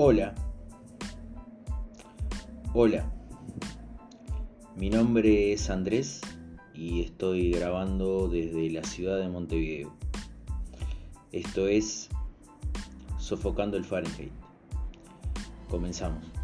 Hola. Hola. Mi nombre es Andrés y estoy grabando desde la ciudad de Montevideo. Esto es Sofocando el Fahrenheit. Comenzamos.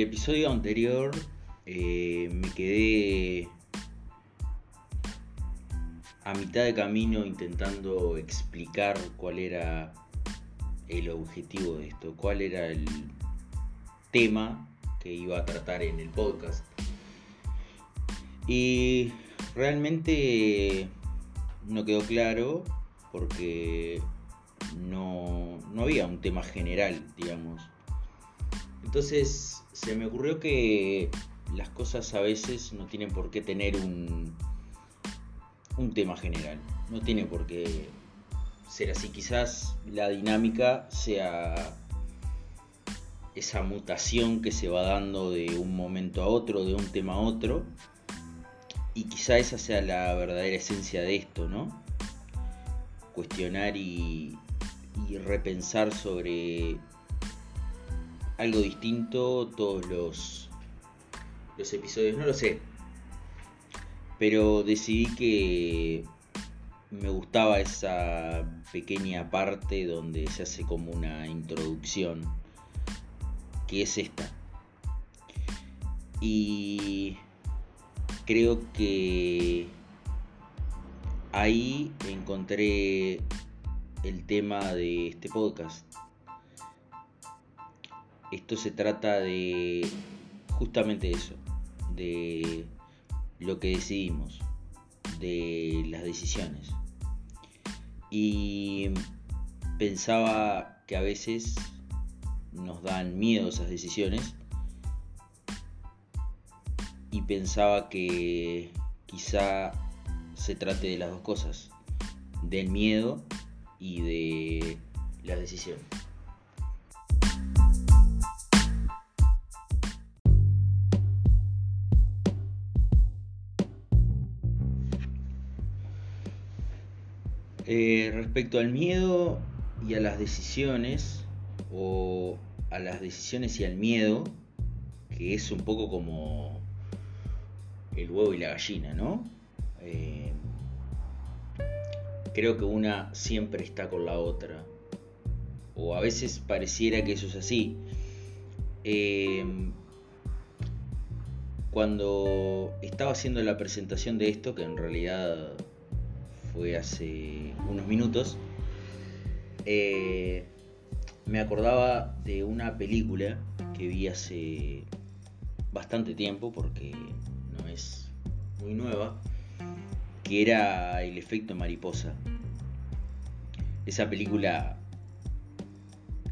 El episodio anterior eh, me quedé a mitad de camino intentando explicar cuál era el objetivo de esto, cuál era el tema que iba a tratar en el podcast. Y realmente no quedó claro porque no, no había un tema general, digamos. Entonces se me ocurrió que las cosas a veces no tienen por qué tener un, un tema general. No tiene por qué ser así. Quizás la dinámica sea esa mutación que se va dando de un momento a otro, de un tema a otro. Y quizá esa sea la verdadera esencia de esto, ¿no? Cuestionar y, y repensar sobre algo distinto todos los, los episodios, no lo sé. Pero decidí que me gustaba esa pequeña parte donde se hace como una introducción, que es esta. Y creo que ahí encontré el tema de este podcast esto se trata de justamente eso, de lo que decidimos, de las decisiones. Y pensaba que a veces nos dan miedo esas decisiones y pensaba que quizá se trate de las dos cosas, del miedo y de las decisiones. Eh, respecto al miedo y a las decisiones, o a las decisiones y al miedo, que es un poco como el huevo y la gallina, ¿no? Eh, creo que una siempre está con la otra, o a veces pareciera que eso es así. Eh, cuando estaba haciendo la presentación de esto, que en realidad fue hace unos minutos, eh, me acordaba de una película que vi hace bastante tiempo, porque no es muy nueva, que era El efecto mariposa. Esa película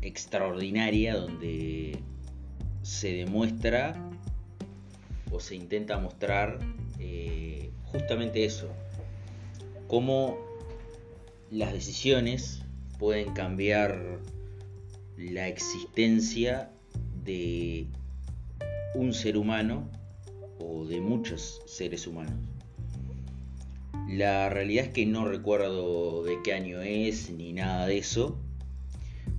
extraordinaria donde se demuestra o se intenta mostrar eh, justamente eso, cómo las decisiones pueden cambiar la existencia de un ser humano o de muchos seres humanos. La realidad es que no recuerdo de qué año es ni nada de eso,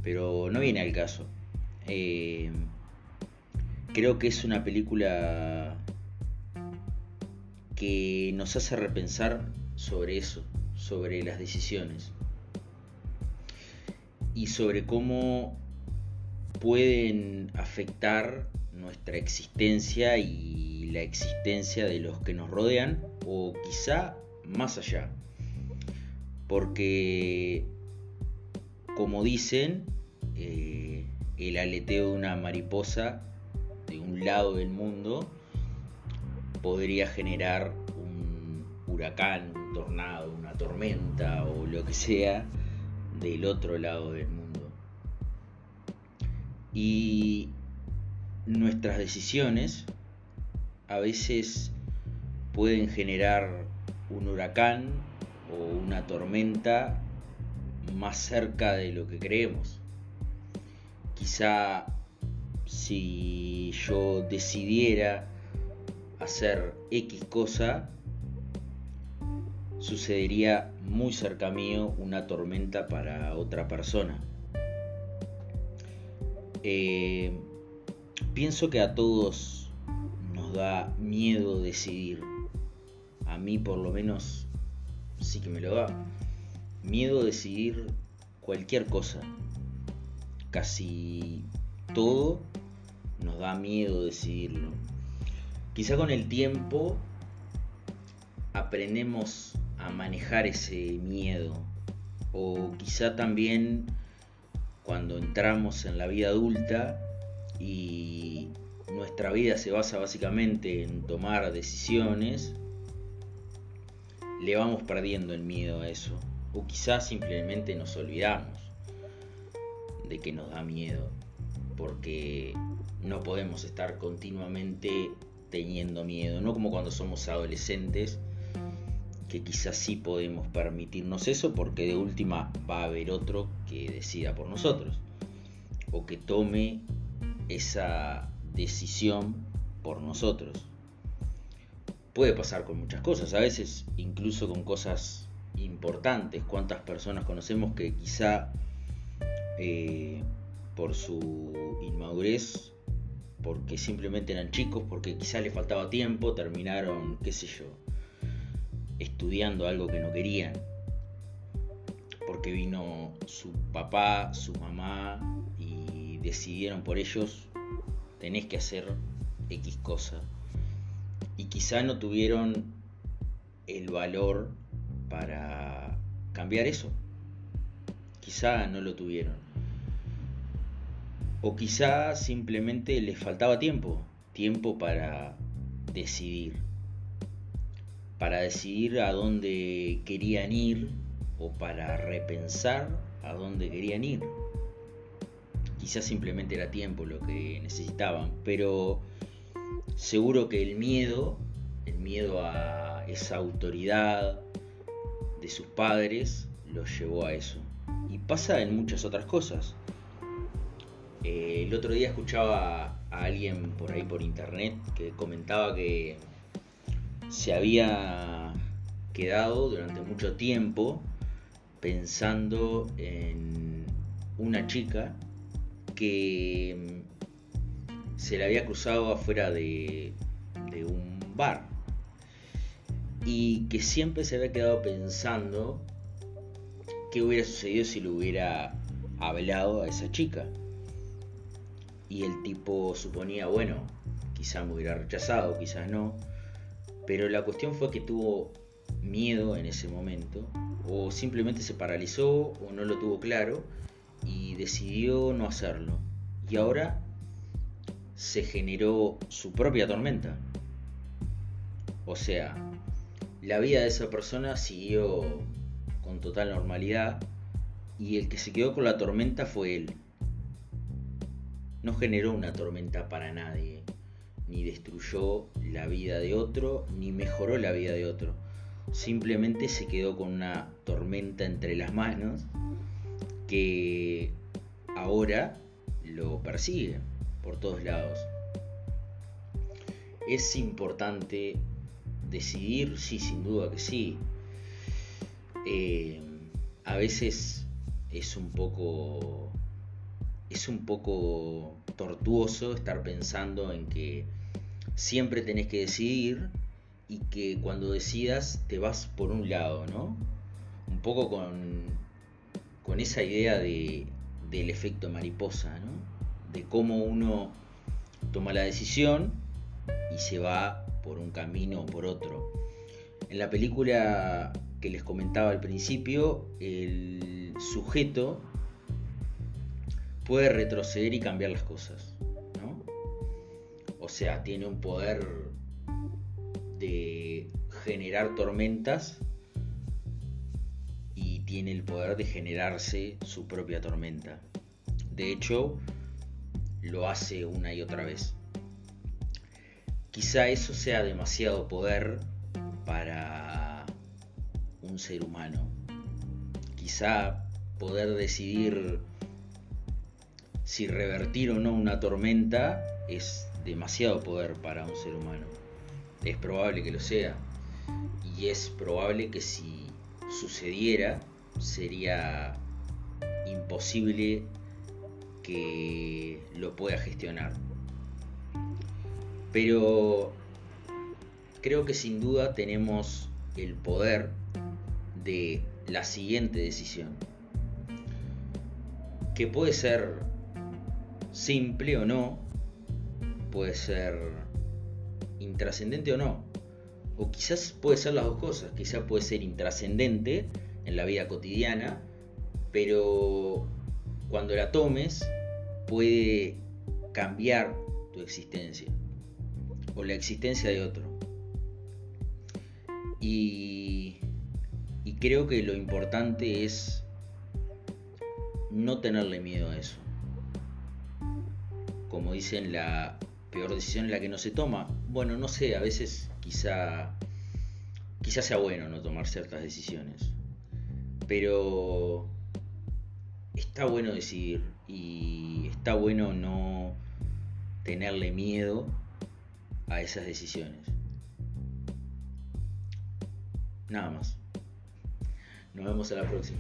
pero no viene al caso. Eh, creo que es una película que nos hace repensar sobre eso, sobre las decisiones y sobre cómo pueden afectar nuestra existencia y la existencia de los que nos rodean o quizá más allá. Porque, como dicen, eh, el aleteo de una mariposa de un lado del mundo podría generar un huracán, tornado, una tormenta o lo que sea del otro lado del mundo. Y nuestras decisiones a veces pueden generar un huracán o una tormenta más cerca de lo que creemos. Quizá si yo decidiera hacer X cosa, sucedería muy cerca mío una tormenta para otra persona. Eh, pienso que a todos nos da miedo decidir. A mí por lo menos sí que me lo da. Miedo decidir cualquier cosa. Casi todo nos da miedo decidirlo. Quizá con el tiempo aprendemos manejar ese miedo. O quizá también cuando entramos en la vida adulta y nuestra vida se basa básicamente en tomar decisiones, le vamos perdiendo el miedo a eso. O quizás simplemente nos olvidamos de que nos da miedo, porque no podemos estar continuamente teniendo miedo, no como cuando somos adolescentes, que quizás sí podemos permitirnos eso, porque de última va a haber otro que decida por nosotros, o que tome esa decisión por nosotros. Puede pasar con muchas cosas, a veces incluso con cosas importantes. ¿Cuántas personas conocemos que quizá eh, por su inmadurez, porque simplemente eran chicos, porque quizá les faltaba tiempo, terminaron, qué sé yo, estudiando algo que no querían? Porque vino su papá, su mamá decidieron por ellos, tenés que hacer X cosa. Y quizá no tuvieron el valor para cambiar eso. Quizá no lo tuvieron. O quizá simplemente les faltaba tiempo, tiempo para decidir. Para decidir a dónde querían ir o para repensar a dónde querían ir quizás simplemente era tiempo lo que necesitaban, pero seguro que el miedo, el miedo a esa autoridad de sus padres, los llevó a eso. Y pasa en muchas otras cosas. Eh, el otro día escuchaba a alguien por ahí por internet que comentaba que se había quedado durante mucho tiempo pensando en una chica que mm, se le había cruzado afuera de, un bar y que siempre se había quedado pensando qué hubiera sucedido si le hubiera hablado a esa chica. Y el tipo suponía, bueno, quizás me hubiera rechazado, quizás no. Pero la cuestión fue que tuvo miedo en ese momento, o simplemente se paralizó, o no lo tuvo claro, y decidió no hacerlo. Y ahora se generó su propia tormenta. O sea, la vida de esa persona siguió con total normalidad y el que se quedó con la tormenta fue él. No generó una tormenta para nadie, ni destruyó la vida de otro, ni mejoró la vida de otro. Simplemente se quedó con una tormenta entre las manos que ahora lo persigue por todos lados. Es importante decidir, sí, sin duda que sí. Eh, a veces es un poco es un poco tortuoso estar pensando en que siempre tenés que decidir y que cuando decidas te vas por un lado, ¿no? Un poco con con esa idea de, del efecto mariposa, ¿no? de cómo uno toma la decisión y se va por un camino o por otro. En la película que les comentaba al principio, el sujeto puede retroceder y cambiar las cosas. ¿no? O sea, tiene un poder de generar tormentas tiene el poder de generarse su propia tormenta. De hecho, lo hace una y otra vez. Quizá eso sea demasiado poder para un ser humano. Quizá poder decidir si revertir o no una tormenta es demasiado poder para un ser humano. Es probable que lo sea. Y es probable que si sucediera sería imposible que lo pueda gestionar. Pero creo que sin duda tenemos el poder de la siguiente decisión, que puede ser simple o no, puede ser intrascendente o no, o quizás puede ser las dos cosas, quizás puede ser intrascendente en la vida cotidiana, pero cuando la tomes puede cambiar tu existencia o la existencia de otro. Y, creo que lo importante es no tenerle miedo a eso. Como dicen, la peor decisión es la que no se toma. Bueno, no sé, a veces quizá, quizá sea bueno no tomar ciertas decisiones. Pero está bueno decidir y está bueno no tenerle miedo a esas decisiones. Nada más. Nos vemos a la próxima.